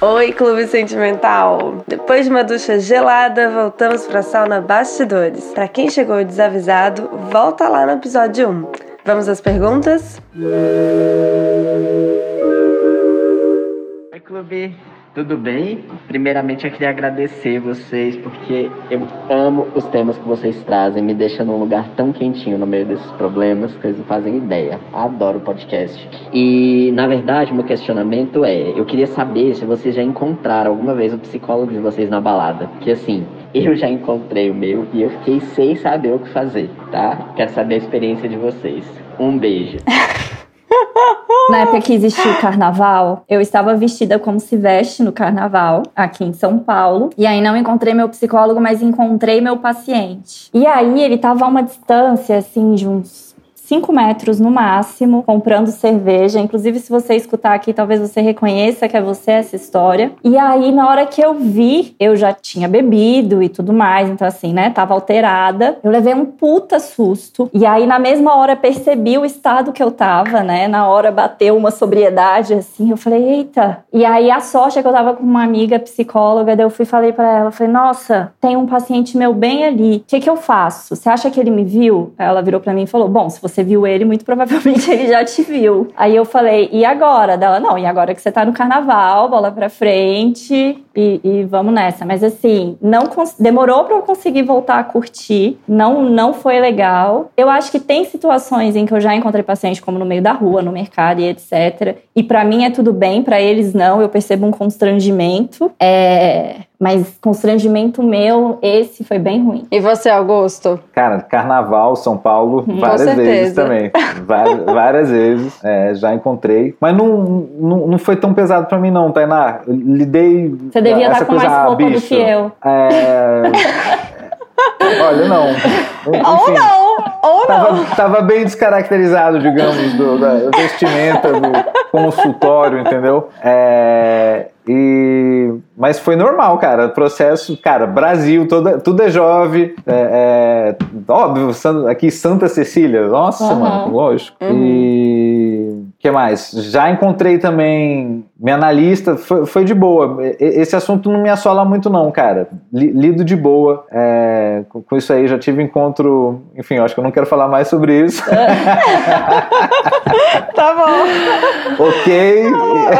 Oi, Clube Sentimental! Depois de uma ducha gelada, voltamos para a sauna Bastidores. Para quem chegou desavisado, volta lá no episódio 1. Vamos às perguntas? Oi, Clube! Tudo bem? Primeiramente, eu queria agradecer vocês porque eu amo os temas que vocês trazem, me deixa num lugar tão quentinho no meio desses problemas que vocês não fazem ideia. Adoro podcast. E, na verdade, meu questionamento é: eu queria saber se vocês já encontraram alguma vez o psicólogo de vocês na balada. Que assim, eu já encontrei o meu e eu fiquei sem saber o que fazer, tá? Quero saber a experiência de vocês. Um beijo. Na época que existia o carnaval, eu estava vestida como se veste no carnaval, aqui em São Paulo. E aí não encontrei meu psicólogo, mas encontrei meu paciente. E aí ele estava a uma distância, assim, de uns 5 metros no máximo, comprando cerveja. Inclusive, se você escutar aqui, talvez você reconheça que é você essa história. E aí, na hora que eu vi, eu já tinha bebido e tudo mais, então assim, né, tava alterada. Eu levei um puta susto. E aí, na mesma hora, percebi o estado que eu tava, né? Na hora bateu uma sobriedade, assim. Eu falei, eita. E aí, a sorte é que eu tava com uma amiga psicóloga, daí eu fui falei para ela, falei, nossa, tem um paciente meu bem ali. O que que eu faço? Você acha que ele me viu? Ela virou para mim e falou, bom, se você viu ele, muito provavelmente ele já te viu. Aí eu falei, e agora? Dela, não, e agora que você tá no carnaval, bola pra frente e, e vamos nessa. Mas assim, não demorou pra eu conseguir voltar a curtir, não, não foi legal. Eu acho que tem situações em que eu já encontrei paciente, como no meio da rua, no mercado e etc. E para mim é tudo bem, para eles não, eu percebo um constrangimento. É mas constrangimento meu, esse foi bem ruim. E você, Augusto? Cara, carnaval, São Paulo, hum, várias vezes também. várias, várias vezes. É, já encontrei. Mas não, não, não foi tão pesado pra mim, não, Tainá. Eu lidei. Você devia estar com mais roupa do que eu. É. Olha, não. Enfim, ou não, ou tava, não. Tava bem descaracterizado, digamos, do, da vestimenta do consultório, entendeu? É, e, mas foi normal, cara. Processo, cara, Brasil, toda, tudo é jovem. É, é, óbvio, aqui Santa Cecília, nossa, uhum. mano, lógico. Uhum. E que mais? Já encontrei também minha analista, foi, foi, de boa. Esse assunto não me assola muito, não, cara. Lido de boa é, com, com, isso aí. Já tive encontro. Enfim, acho que eu não quero falar mais sobre isso. tá bom. ok.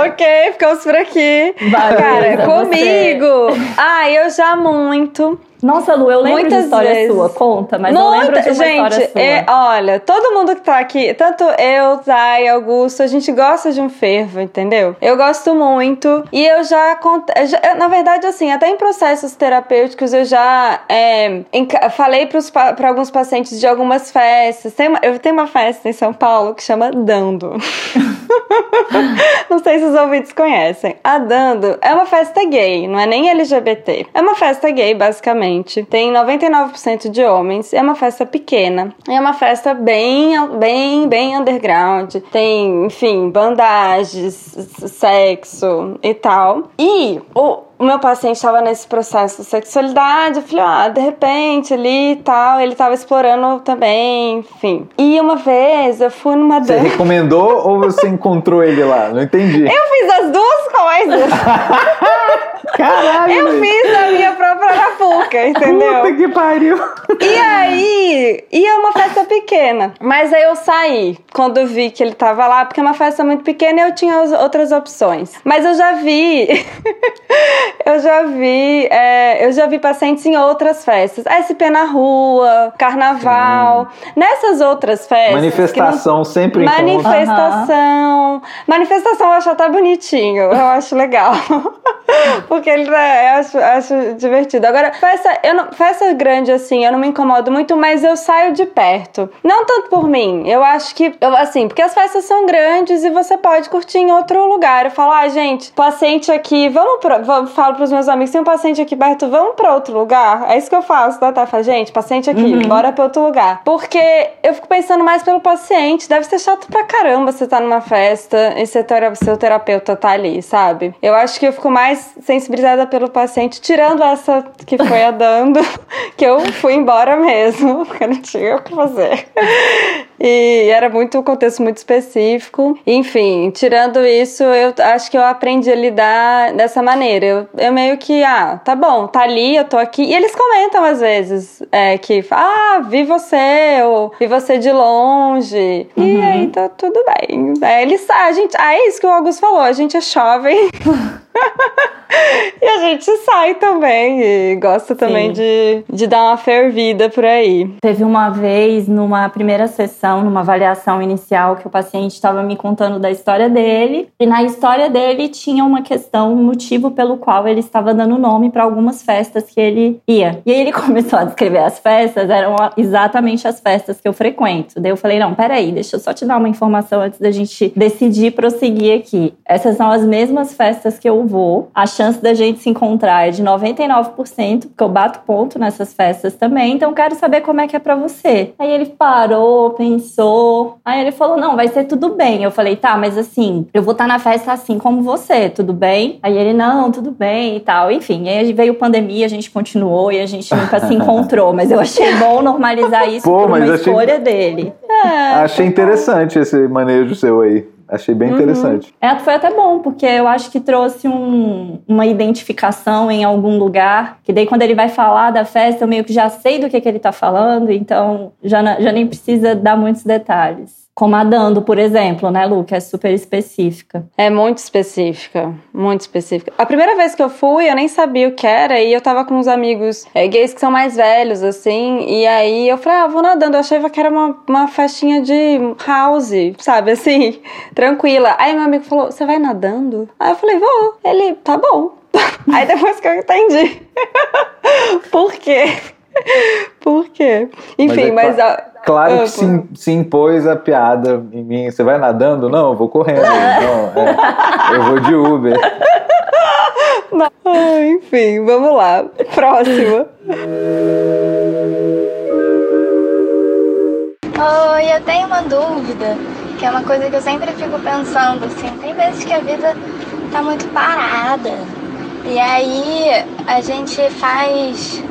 ok, ficamos por aqui. Valeu, cara, comigo. Ah, eu já muito. Nossa, Lu, eu lembro Muitas de história vezes. sua. Conta, mas Muita, eu lembro de uma gente, história sua. É, olha, todo mundo que tá aqui, tanto eu, Zay, Augusto, a gente gosta de um fervo, entendeu? Eu gosto muito. E eu já, já na verdade, assim, até em processos terapêuticos eu já é, falei para alguns pacientes de algumas festas. Tem uma, eu tenho uma festa em São Paulo que chama Dando. não sei se os ouvintes conhecem. A Dando é uma festa gay, não é nem LGBT. É uma festa gay, basicamente tem 99% de homens. É uma festa pequena. É uma festa bem, bem, bem underground. Tem, enfim, bandagens, sexo e tal. E o o meu paciente estava nesse processo de sexualidade, eu falei, ah, de repente ali e tal, ele estava explorando também, enfim. E uma vez eu fui numa Você dan... recomendou ou você encontrou ele lá? Não entendi. Eu fiz as duas coisas. Caralho! Eu fiz a minha própria arapuca, entendeu? Puta que pariu! E aí, e é uma festa pequena. Mas aí eu saí quando vi que ele tava lá, porque é uma festa muito pequena e eu tinha outras opções. Mas eu já vi. eu já vi. É, eu já vi pacientes em outras festas. SP na rua, carnaval. Sim. Nessas outras festas. Manifestação não... sempre Manifestação. Uhum. Manifestação eu acho até bonitinho. Eu acho legal. porque ele é, eu acho, acho divertido. Agora, festa, eu não, festa grande assim, eu não me incomodo muito, mas eu, saio de perto. Não tanto por mim, eu acho que, eu, assim, porque as festas são grandes e você pode curtir em outro lugar. Eu falo, ah, gente, paciente aqui, vamos pra. Vamos, falo pros meus amigos, tem um paciente aqui perto, vamos pra outro lugar? É isso que eu faço, tá? tá? Falo, gente, paciente aqui, uhum. bora pra outro lugar. Porque eu fico pensando mais pelo paciente, deve ser chato pra caramba você tá numa festa e seu, seu terapeuta tá ali, sabe? Eu acho que eu fico mais sensibilizada pelo paciente, tirando essa que foi a dando, que eu fui embora mesmo, porque não tinha o que fazer. E era muito um contexto muito específico. Enfim, tirando isso, eu acho que eu aprendi a lidar dessa maneira. Eu, eu meio que, ah, tá bom, tá ali, eu tô aqui. E eles comentam às vezes é, que, ah, vi você, ou vi você de longe. Uhum. E aí tá tudo bem. É, eles, a gente, ah, é isso que o Augusto falou, a gente é jovem. e a gente sai também e gosta também de, de dar uma fervida por aí. Teve uma vez, numa primeira sessão, numa avaliação inicial, que o paciente estava me contando da história dele, e na história dele tinha uma questão, um motivo pelo qual ele estava dando nome para algumas festas que ele ia. E aí ele começou a descrever as festas, eram exatamente as festas que eu frequento. Daí eu falei: não, peraí, deixa eu só te dar uma informação antes da gente decidir prosseguir aqui. Essas são as mesmas festas que eu vou, a chance da gente se encontrar é de 99%, porque eu bato ponto nessas festas também, então quero saber como é que é para você. Aí ele parou, pensou, aí ele falou: "Não, vai ser tudo bem". Eu falei: "Tá, mas assim, eu vou estar tá na festa assim como você, tudo bem?". Aí ele: "Não, tudo bem" e tal. Enfim, aí veio pandemia, a gente continuou e a gente nunca se encontrou, mas eu achei bom normalizar isso Pô, por uma achei... escolha dele. É, achei interessante esse manejo seu aí. Achei bem uhum. interessante. É, foi até bom, porque eu acho que trouxe um, uma identificação em algum lugar, que daí quando ele vai falar da festa, eu meio que já sei do que, que ele está falando, então já, já nem precisa dar muitos detalhes. Como a Dando, por exemplo, né, Lu, que é super específica. É muito específica, muito específica. A primeira vez que eu fui, eu nem sabia o que era, e eu tava com uns amigos é, gays que são mais velhos, assim, e aí eu falei, ah, vou nadando. Eu achava que era uma, uma festinha de house, sabe, assim, tranquila. Aí meu amigo falou, você vai nadando? Aí eu falei, vou. Ele, tá bom. aí depois que eu entendi. por quê? Por quê? Enfim, mas... É mas Claro que se, se, impôs a piada em mim. Você vai nadando? Não, eu vou correndo. Não, é, eu vou de Uber. Ah, enfim, vamos lá. Próxima. Oi, eu tenho uma dúvida, que é uma coisa que eu sempre fico pensando, assim, tem vezes que a vida tá muito parada. E aí a gente faz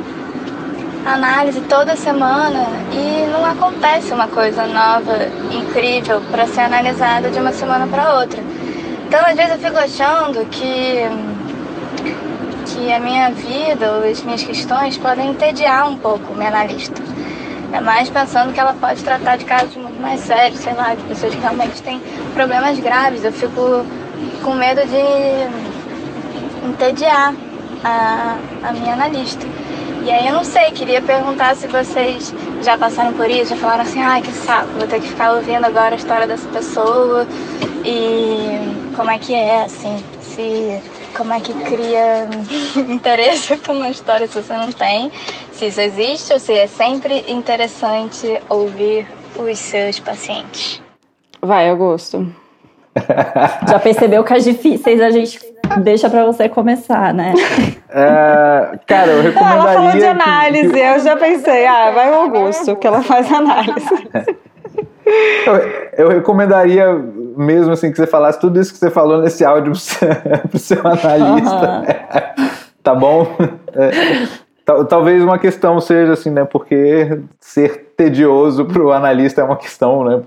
análise toda semana e não acontece uma coisa nova, incrível para ser analisada de uma semana para outra. Então, às vezes eu fico achando que que a minha vida ou as minhas questões podem entediar um pouco o minha analista. É mais pensando que ela pode tratar de casos muito mais sérios, sei lá, de pessoas que realmente têm problemas graves. Eu fico com medo de entediar a, a minha analista. E aí eu não sei, queria perguntar se vocês já passaram por isso, já falaram assim, ai que saco, vou ter que ficar ouvindo agora a história dessa pessoa e como é que é, assim, se como é que cria interesse por uma história se você não tem, se isso existe ou se é sempre interessante ouvir os seus pacientes. Vai, Augusto. Já percebeu que as difíceis a gente deixa para você começar, né? É, cara, eu recomendaria. Não, ela falou de análise, que... eu já pensei, ah, vai o Augusto, que ela faz análise. Eu, eu, recomendaria mesmo assim que você falasse tudo isso que você falou nesse áudio pro seu, analista. Uhum. Tá bom? É, talvez uma questão seja assim, né? Porque ser tedioso para o analista é uma questão, né?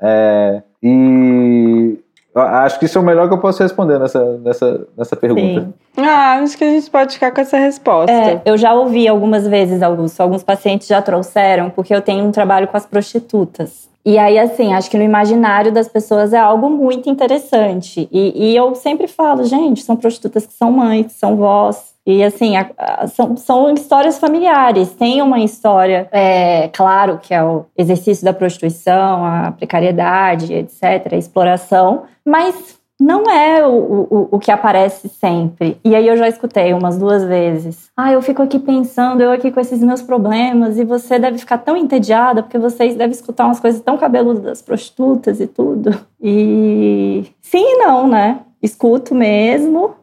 É, e Acho que isso é o melhor que eu posso responder nessa, nessa, nessa pergunta. Sim. Ah, acho que a gente pode ficar com essa resposta. É, eu já ouvi algumas vezes, Augusto, alguns pacientes já trouxeram, porque eu tenho um trabalho com as prostitutas. E aí, assim, acho que no imaginário das pessoas é algo muito interessante. E, e eu sempre falo, gente, são prostitutas que são mães, que são vós, e assim, a, a, são, são histórias familiares. Tem uma história, é, claro, que é o exercício da prostituição, a precariedade, etc., a exploração, mas não é o, o, o que aparece sempre. E aí eu já escutei umas duas vezes. Ah, eu fico aqui pensando, eu aqui com esses meus problemas, e você deve ficar tão entediada, porque vocês devem escutar umas coisas tão cabeludas das prostitutas e tudo. E sim e não, né? Escuto mesmo,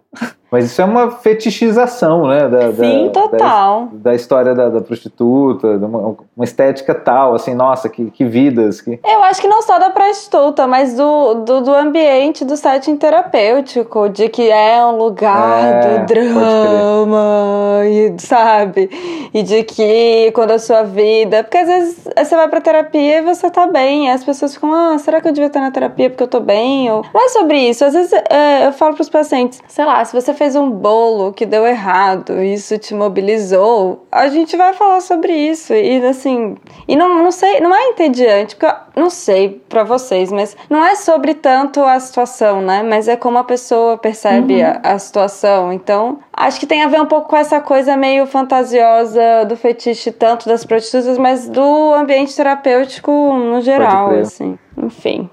mas isso é uma fetichização, né? Da, Sim, da, total. Da, da história da, da prostituta, uma, uma, estética tal, assim, nossa, que, que vidas. Que... Eu acho que não só da prostituta, mas do, do, do ambiente do setting terapêutico, de que é um lugar é, do drama, e, sabe? E de que quando a sua vida. Porque às vezes você vai pra terapia e você tá bem, e as pessoas ficam, ah, será que eu devia estar na terapia porque eu tô bem? Ou... Não é sobre isso. Às vezes é, eu falo pros pacientes, sei lá, se você fez um bolo que deu errado, isso te mobilizou, a gente vai falar sobre isso. E assim, e não, não sei, não é entediante, porque eu não sei para vocês, mas não é sobre tanto a situação, né? Mas é como a pessoa percebe uhum. a, a situação. Então, acho que tem a ver um pouco com essa coisa meio fantasiosa do fetiche, tanto das prostitutas, mas do ambiente terapêutico no geral, assim. Enfim.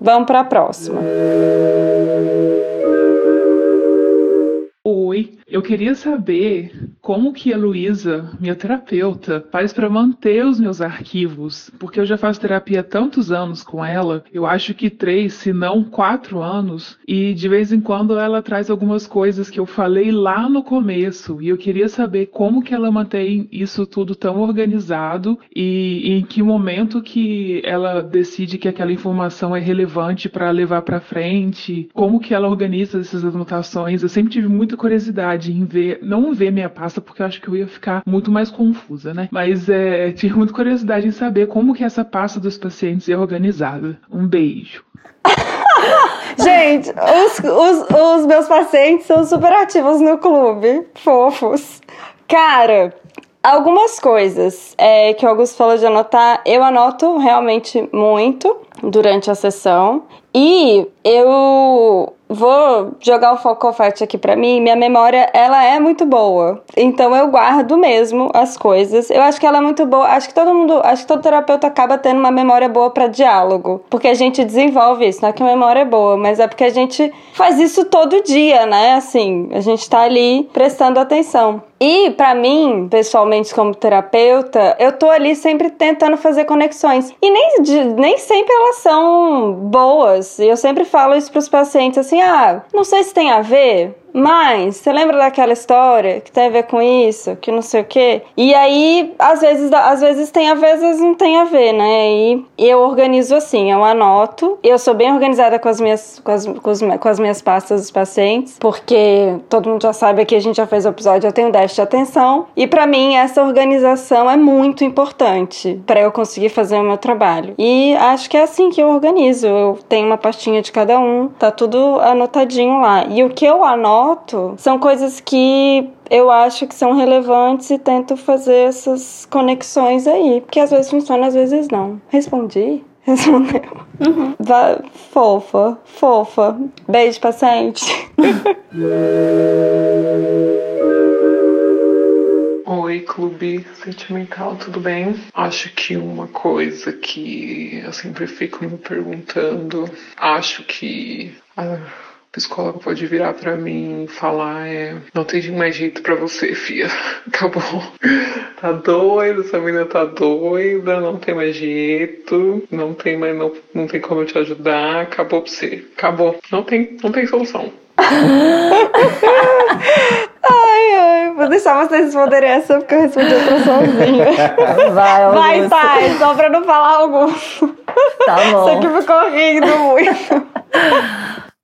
Vamos para a próxima. Oi, eu queria saber como que a Luísa, minha terapeuta, faz para manter os meus arquivos, porque eu já faço terapia há tantos anos com ela, eu acho que três, se não quatro anos, e de vez em quando ela traz algumas coisas que eu falei lá no começo, e eu queria saber como que ela mantém isso tudo tão organizado e, e em que momento que ela decide que aquela informação é relevante para levar para frente, como que ela organiza essas anotações. Eu sempre tive muita curiosidade curiosidade em ver, não ver minha pasta, porque eu acho que eu ia ficar muito mais confusa, né? Mas é, tive muita curiosidade em saber como que essa pasta dos pacientes é organizada. Um beijo. Gente, os, os, os meus pacientes são super ativos no clube. Fofos. Cara, algumas coisas é, que o Augusto falou de anotar, eu anoto realmente muito durante a sessão. E eu vou jogar o confete aqui para mim, minha memória, ela é muito boa. Então eu guardo mesmo as coisas. Eu acho que ela é muito boa. Acho que todo mundo, acho que todo terapeuta acaba tendo uma memória boa para diálogo, porque a gente desenvolve isso, não é que a memória é boa, mas é porque a gente faz isso todo dia, né? Assim, a gente tá ali prestando atenção. E para mim, pessoalmente como terapeuta, eu tô ali sempre tentando fazer conexões. E nem, nem sempre elas são boas. E eu sempre falo isso pros pacientes assim: "Ah, não sei se tem a ver, mas, você lembra daquela história que tem a ver com isso, que não sei o quê? E aí, às vezes, às vezes tem às vezes não tem a ver, né? E eu organizo assim, eu anoto. Eu sou bem organizada com as minhas, com as, com, com as minhas pastas dos pacientes, porque todo mundo já sabe que a gente já fez o episódio, eu tenho déficit de atenção. E para mim, essa organização é muito importante para eu conseguir fazer o meu trabalho. E acho que é assim que eu organizo. Eu tenho uma pastinha de cada um, tá tudo anotadinho lá. E o que eu anoto foto são coisas que eu acho que são relevantes e tento fazer essas conexões aí. Porque às vezes funciona, às vezes não. Respondi? Respondeu. Uhum. fofa, fofa. Beijo, paciente. Oi, clube sentimental, tudo bem? Acho que uma coisa que eu sempre fico me perguntando, acho que. Ah, psicólogo pode virar para mim e falar é, não tem mais jeito para você, filha. Acabou. Tá doida, essa menina tá doida, não tem mais jeito, não tem mais não, não tem como eu te ajudar, acabou pra você. Acabou. Não tem, não tem solução. Ai, ai, vou deixar vocês responderem essa porque eu respondi outra sozinha. Vai, Vai, sai, só pra não falar algo. Tá bom. Isso aqui ficou rindo muito.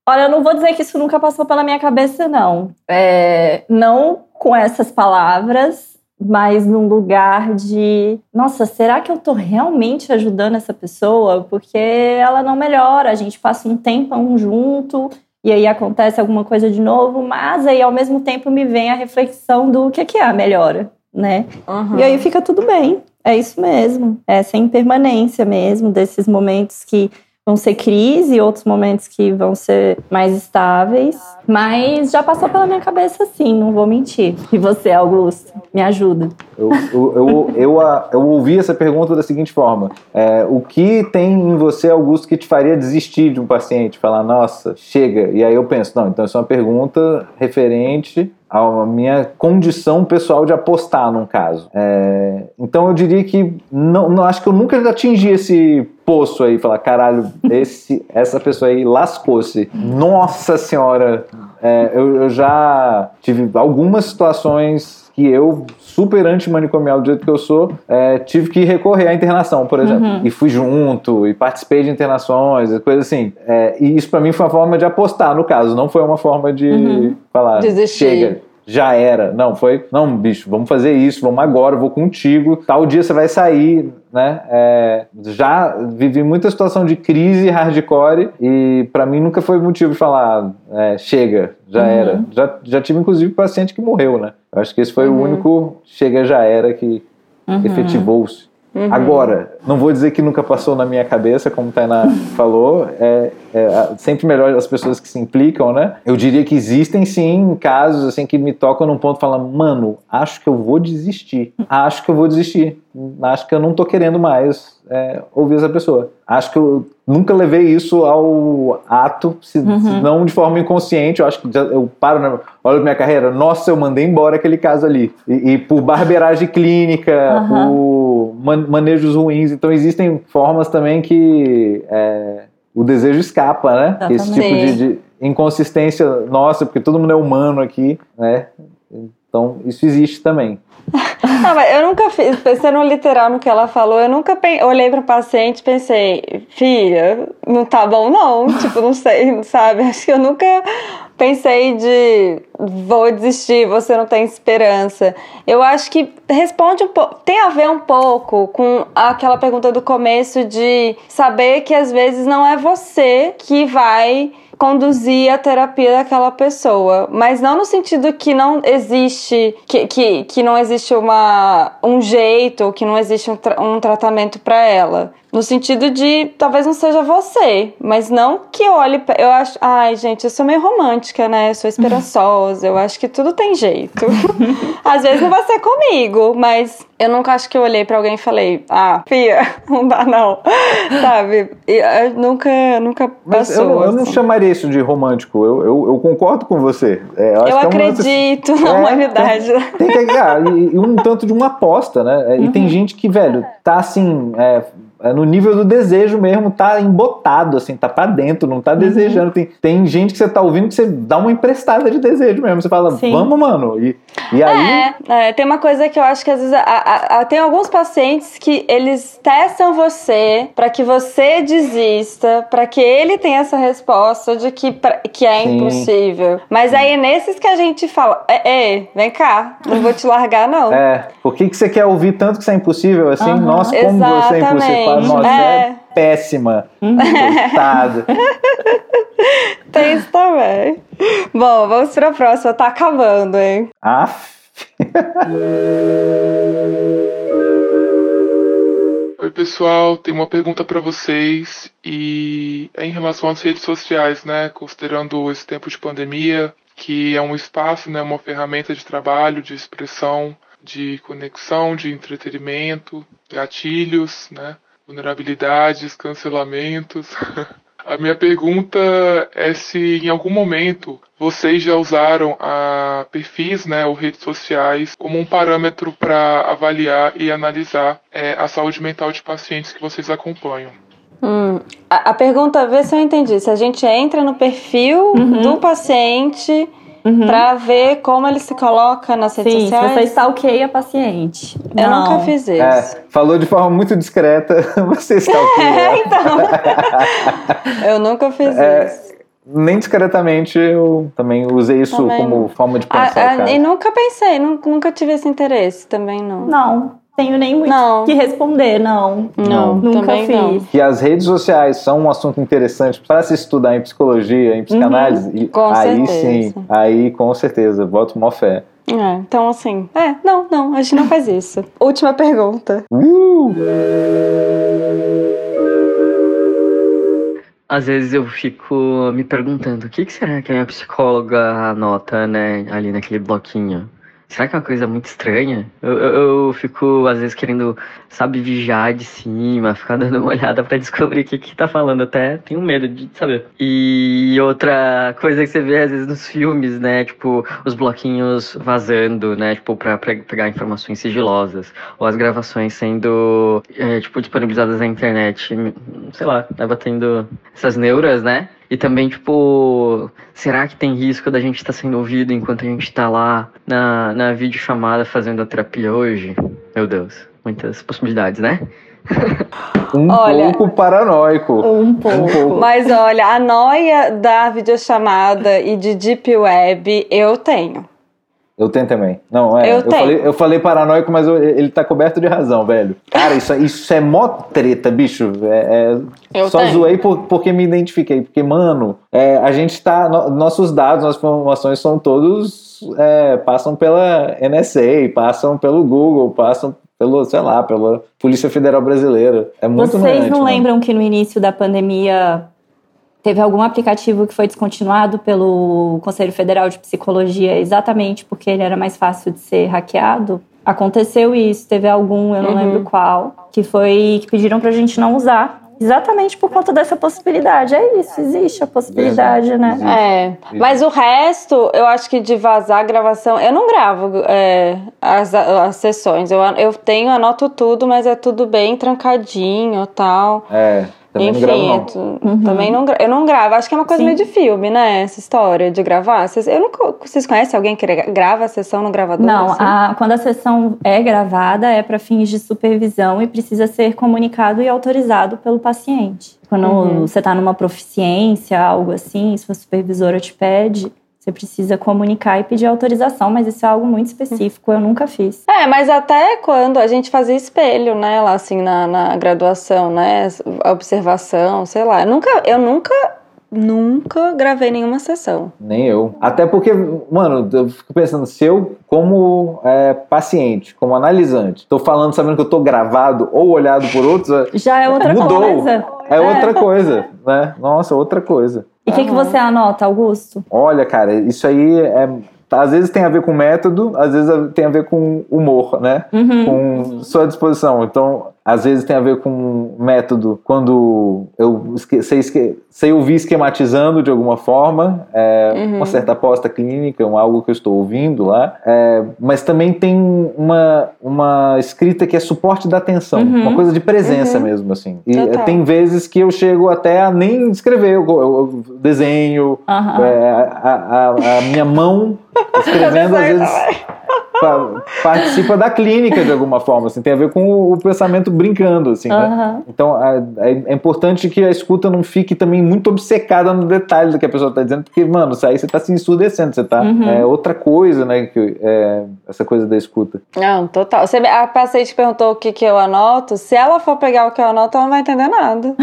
Olha, eu não vou dizer que isso nunca passou pela minha cabeça, não. É, não com essas palavras, mas num lugar de, nossa, será que eu tô realmente ajudando essa pessoa? Porque ela não melhora, a gente passa um tempão junto e aí acontece alguma coisa de novo, mas aí ao mesmo tempo me vem a reflexão do que é a melhora, né? Uhum. E aí fica tudo bem. É isso mesmo. É sem permanência mesmo, desses momentos que vão ser crise, outros momentos que vão ser mais estáveis. Mas já passou pela minha cabeça sim, não vou mentir. E você, Augusto, me ajuda. Eu, eu, eu, eu, eu ouvi essa pergunta da seguinte forma: é, o que tem em você, Augusto, que te faria desistir de um paciente? Falar, nossa, chega. E aí eu penso, não, então isso é uma pergunta referente a minha condição pessoal de apostar num caso. É, então eu diria que não, não, acho que eu nunca atingi esse poço aí, falar caralho, esse, essa pessoa aí lascou-se. Nossa senhora, é, eu, eu já tive algumas situações que eu, super antimanicomial do jeito que eu sou, é, tive que recorrer à internação, por exemplo. Uhum. E fui junto, e participei de internações, coisas assim. É, e isso para mim foi uma forma de apostar, no caso, não foi uma forma de uhum. falar, Desistir. chega já era. Não, foi, não, bicho, vamos fazer isso, vamos agora, vou contigo. Tal dia você vai sair, né? É, já vivi muita situação de crise hardcore e para mim nunca foi motivo de falar, é, chega, já uhum. era. Já, já tive inclusive paciente que morreu, né? Eu acho que esse foi uhum. o único chega, já era que uhum. efetivou-se. Uhum. Agora, não vou dizer que nunca passou na minha cabeça, como a Tainá falou, é, é, sempre melhor as pessoas que se implicam, né? Eu diria que existem sim casos assim que me tocam num ponto falando, mano, acho que eu vou desistir, acho que eu vou desistir, acho que eu não tô querendo mais é, ouvir essa pessoa. Acho que eu nunca levei isso ao ato, se, uhum. se não de forma inconsciente. Eu acho que eu paro, né, olho minha carreira, nossa, eu mandei embora aquele caso ali. E, e por barbeiragem clínica, uhum. por man, manejos ruins. Então existem formas também que é, o desejo escapa, né? Esse tipo de, de inconsistência nossa, porque todo mundo é humano aqui, né? Então isso existe também. Não, mas eu nunca fiz, pensando literal no que ela falou, eu nunca olhei para o paciente e pensei, filha, não tá bom não, tipo, não sei, sabe? Acho que eu nunca pensei de vou desistir, você não tem esperança. Eu acho que responde um pouco, tem a ver um pouco com aquela pergunta do começo de saber que às vezes não é você que vai conduzir a terapia daquela pessoa, mas não no sentido que não existe que, que, que não existe uma, um jeito, que não existe um, tra um tratamento para ela. No sentido de talvez não seja você, mas não que eu olhe. Eu acho. Ai, gente, eu sou meio romântica, né? Eu sou esperançosa. eu acho que tudo tem jeito. Às vezes não vai ser comigo, mas eu nunca acho que eu olhei para alguém e falei, ah, Fia, não dá não. Sabe? Eu nunca, nunca passou. Eu, eu, não assim. chamaria isso de romântico. Eu, eu, eu concordo com você. É, eu, eu acredito uma... na é, humanidade. Tem, tem que, ah, e, e, um tanto de uma aposta, né? E uhum. tem gente que, velho, tá assim. É, é no nível do desejo mesmo, tá embotado, assim, tá pra dentro, não tá uhum. desejando. Tem, tem gente que você tá ouvindo que você dá uma emprestada de desejo mesmo. Você fala, Sim. vamos, mano. E, e aí. É, é, tem uma coisa que eu acho que às vezes. A, a, a, tem alguns pacientes que eles testam você para que você desista, para que ele tenha essa resposta de que, pra, que é Sim. impossível. Mas aí é nesses que a gente fala: é, vem cá, não vou te largar, não. É, por que, que você quer ouvir tanto que isso é impossível assim? Uhum. Nossa, como Exatamente. você é impossível nossa, é, é péssima. Uhum. Coitada. Tem isso também. Bom, vamos para a próxima. Tá acabando, hein? Ah. Oi, pessoal. Tem uma pergunta para vocês e é em relação às redes sociais, né? Considerando esse tempo de pandemia, que é um espaço, né, uma ferramenta de trabalho, de expressão, de conexão, de entretenimento, gatilhos, né? Vulnerabilidades, cancelamentos. A minha pergunta é se em algum momento vocês já usaram a perfis, né, ou redes sociais como um parâmetro para avaliar e analisar é, a saúde mental de pacientes que vocês acompanham. Hum, a, a, pergunta, vê se eu entendi. Se a gente entra no perfil uhum. do paciente uhum. pra ver como ele se coloca nas redes Sim, sociais. Sim, você stalkeia paciente. Eu Não. nunca fiz isso. É, falou de forma muito discreta, você stalkeia. É, então. eu nunca fiz é, isso. Nem discretamente eu também usei isso também como forma de pensar. Ah, ah, e nunca pensei, nunca tive esse interesse também, não. Não tenho nem muito não. que responder, não. Não, nunca fiz. Não. Que as redes sociais são um assunto interessante para se estudar em psicologia, em psicanálise. Uhum. Com aí certeza. sim, aí com certeza, boto uma fé. É, então assim, é, não, não, a gente não faz isso. Última pergunta. Uh! às vezes eu fico me perguntando o que, que será que a minha psicóloga anota, né, ali naquele bloquinho. Será que é uma coisa muito estranha? Eu, eu, eu, fico, às vezes, querendo, sabe, vigiar de cima, ficar dando uma olhada para descobrir o que que tá falando. Até tenho medo de saber. E outra coisa que você vê, às vezes, nos filmes, né? Tipo, os bloquinhos vazando, né? Tipo, pra, pra pegar informações sigilosas. Ou as gravações sendo, é, tipo, disponibilizadas na internet. Sei lá, tá batendo essas neuras, né? E também, tipo, será que tem risco da gente estar tá sendo ouvido enquanto a gente está lá na, na videochamada fazendo a terapia hoje? Meu Deus, muitas possibilidades, né? Um olha, pouco paranoico. Um pouco. um pouco. Mas olha, a noia da videochamada e de Deep Web eu tenho. Eu tenho também. Não, é. Eu, eu, falei, eu falei, paranoico, mas eu, ele tá coberto de razão, velho. Cara, isso, isso é mó treta, bicho. É, é só tenho. zoei por, porque me identifiquei. Porque, mano, é, a gente tá. No, nossos dados, nossas informações são todos. É, passam pela NSA, passam pelo Google, passam pelo, sei lá, pela Polícia Federal Brasileira. É muito Vocês não lembram que no início da pandemia Teve algum aplicativo que foi descontinuado pelo Conselho Federal de Psicologia exatamente porque ele era mais fácil de ser hackeado? Aconteceu isso, teve algum, eu não uhum. lembro qual, que foi que pediram pra gente não usar. Exatamente por conta dessa possibilidade. É isso, existe a possibilidade, né? É. Mas o resto, eu acho que de vazar a gravação, eu não gravo é, as, as sessões. Eu, eu tenho, anoto tudo, mas é tudo bem trancadinho tal. É. Também Enfim, não gravo, não. Uhum. também não, eu não gravo. Acho que é uma coisa Sim. meio de filme, né? Essa história de gravar. Vocês, eu nunca, vocês conhecem alguém que grava a sessão no gravador? Não, assim? a, quando a sessão é gravada é para fins de supervisão e precisa ser comunicado e autorizado pelo paciente. Quando uhum. você está numa proficiência, algo assim, se a supervisora te pede, você precisa comunicar e pedir autorização, mas isso é algo muito específico, eu nunca fiz. É, mas até quando a gente fazia espelho, né, lá assim na, na graduação, né, observação, sei lá. Eu nunca, eu nunca Nunca gravei nenhuma sessão. Nem eu. Até porque, mano, eu fico pensando, se eu, como é, paciente, como analisante, tô falando sabendo que eu tô gravado ou olhado por outros. É, Já é outra mudou. coisa. É, é outra coisa, né? Nossa, outra coisa. E o que, que você anota, Augusto? Olha, cara, isso aí é às vezes tem a ver com método, às vezes tem a ver com humor, né? Uhum. Com sua disposição. Então, às vezes tem a ver com método quando eu sei, sei ouvir esquematizando de alguma forma, é, uhum. uma certa aposta clínica, um, algo que eu estou ouvindo lá, é, mas também tem uma, uma escrita que é suporte da atenção, uhum. uma coisa de presença uhum. mesmo, assim. E Total. tem vezes que eu chego até a nem escrever, eu, eu desenho, é, a, a, a minha mão escrevendo às vezes participa da clínica de alguma forma, assim, tem a ver com o pensamento brincando, assim, uhum. né? Então é, é, importante que a escuta não fique também muito obcecada no detalhe do que a pessoa está dizendo, porque, mano, isso aí você está se ensurdecendo, você está uhum. é outra coisa, né, que, é, essa coisa da escuta. Não, total. Você, a paciente perguntou o que, que eu anoto, se ela for pegar o que eu anoto, ela não vai entender nada,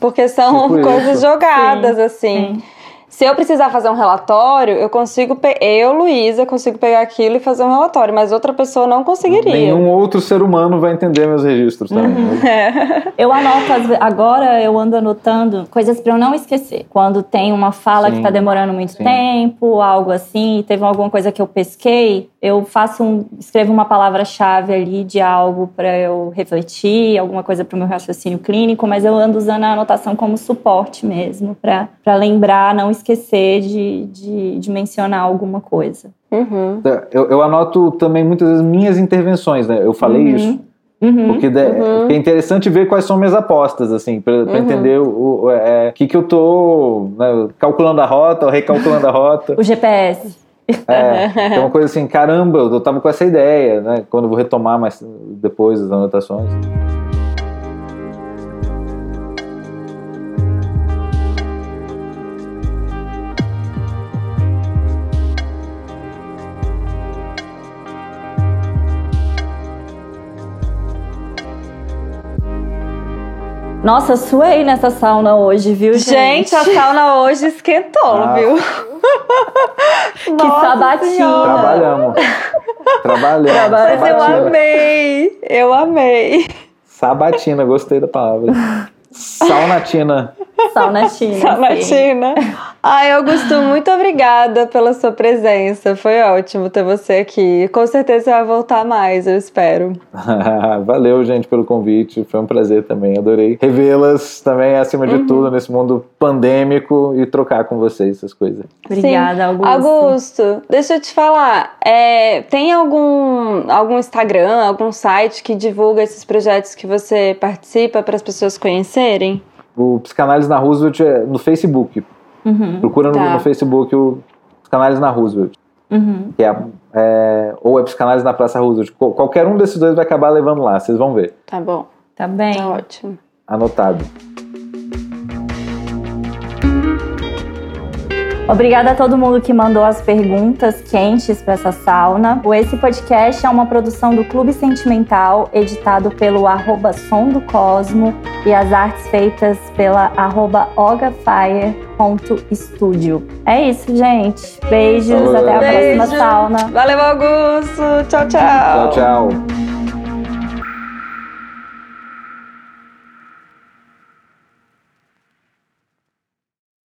porque são tipo coisas isso. jogadas, Sim. assim. Sim. Se eu precisar fazer um relatório, eu consigo, eu, Luísa, consigo pegar aquilo e fazer um relatório, mas outra pessoa não conseguiria. Nenhum outro ser humano vai entender meus registros também. Uhum. É. Eu anoto, agora eu ando anotando coisas para eu não esquecer. Quando tem uma fala sim, que está demorando muito sim. tempo, algo assim, teve alguma coisa que eu pesquei, eu faço um, escrevo uma palavra-chave ali de algo para eu refletir, alguma coisa para o meu raciocínio clínico, mas eu ando usando a anotação como suporte mesmo, para lembrar, não esquecer de, de, de mencionar alguma coisa. Uhum. Eu, eu, anoto também muitas vezes minhas intervenções, né? Eu falei uhum. isso. Uhum, porque, de, uhum. porque, é interessante ver quais são minhas apostas, assim, para uhum. entender o, o é, que, que eu tô né, calculando a rota ou recalculando a rota. o GPS. É, então uma coisa assim, caramba, eu tava com essa ideia, né? Quando eu vou retomar mais depois as anotações. Nossa, suei nessa sauna hoje, viu, gente? Gente, a sauna hoje esquentou, ah. viu? que sabatina. Trabalhamos. Trabalhamos. Mas eu amei. Eu amei. Sabatina, gostei da palavra. Saunatina. Sauna China. Ai, Augusto, muito obrigada pela sua presença. Foi ótimo ter você aqui. Com certeza você vai voltar mais, eu espero. Valeu, gente, pelo convite. Foi um prazer também. Adorei revê-las também, acima de tudo, nesse mundo pandêmico e trocar com vocês essas coisas. Obrigada, Sim. Augusto. Augusto, deixa eu te falar. é, tem algum, algum Instagram, algum site que divulga esses projetos que você participa para as pessoas conhecerem? O Psicanálise na Roosevelt é no Facebook. Uhum, Procura no, Tá. no Facebook o Psicanálise na Roosevelt. uhum. Que é, é, ou é Psicanálise na Praça Roosevelt. Qual- Qualquer um desses dois vai acabar levando lá, vocês vão ver. Tá bom, Tá bem. tá ótimo. Anotado. Obrigada a todo mundo que mandou as perguntas quentes para essa sauna. O Esse Podcast é uma produção do Clube Sentimental, editado pelo arroba Som do Cosmo e as artes feitas pela arroba ogafire.studio. É isso, gente. Beijos, Falou. até a próxima sauna. Valeu, Augusto. Tchau, tchau. Tchau, tchau.